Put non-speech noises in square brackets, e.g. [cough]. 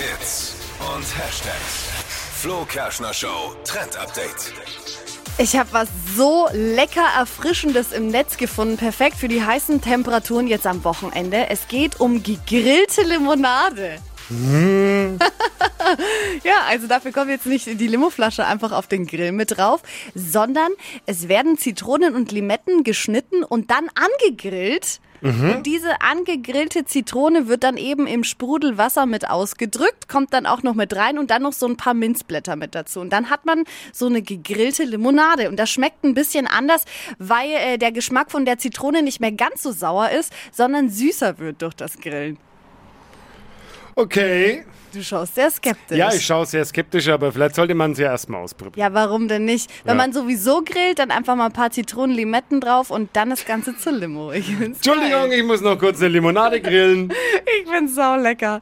Hits und Hashtags. Flo Kerschner Show Trend Update. Ich habe was so lecker Erfrischendes im Netz gefunden. Perfekt für die heißen Temperaturen jetzt am Wochenende. Es geht um gegrillte Limonade. [laughs] ja, also dafür kommt jetzt nicht die Limoflasche einfach auf den Grill mit drauf, sondern es werden Zitronen und Limetten geschnitten und dann angegrillt. Und diese angegrillte Zitrone wird dann eben im Sprudelwasser mit ausgedrückt, kommt dann auch noch mit rein und dann noch so ein paar Minzblätter mit dazu. Und dann hat man so eine gegrillte Limonade. Und das schmeckt ein bisschen anders, weil äh, der Geschmack von der Zitrone nicht mehr ganz so sauer ist, sondern süßer wird durch das Grillen. Okay. Du schaust sehr skeptisch. Ja, ich schaue sehr skeptisch, aber vielleicht sollte man es ja erstmal ausprobieren. Ja, warum denn nicht? Wenn Ja. man sowieso grillt, dann einfach mal ein paar Zitronen, Limetten drauf und dann das Ganze zur Limo. Ich Entschuldigung, geil. ich muss noch kurz eine Limonade grillen. [laughs] Ich find's sau lecker.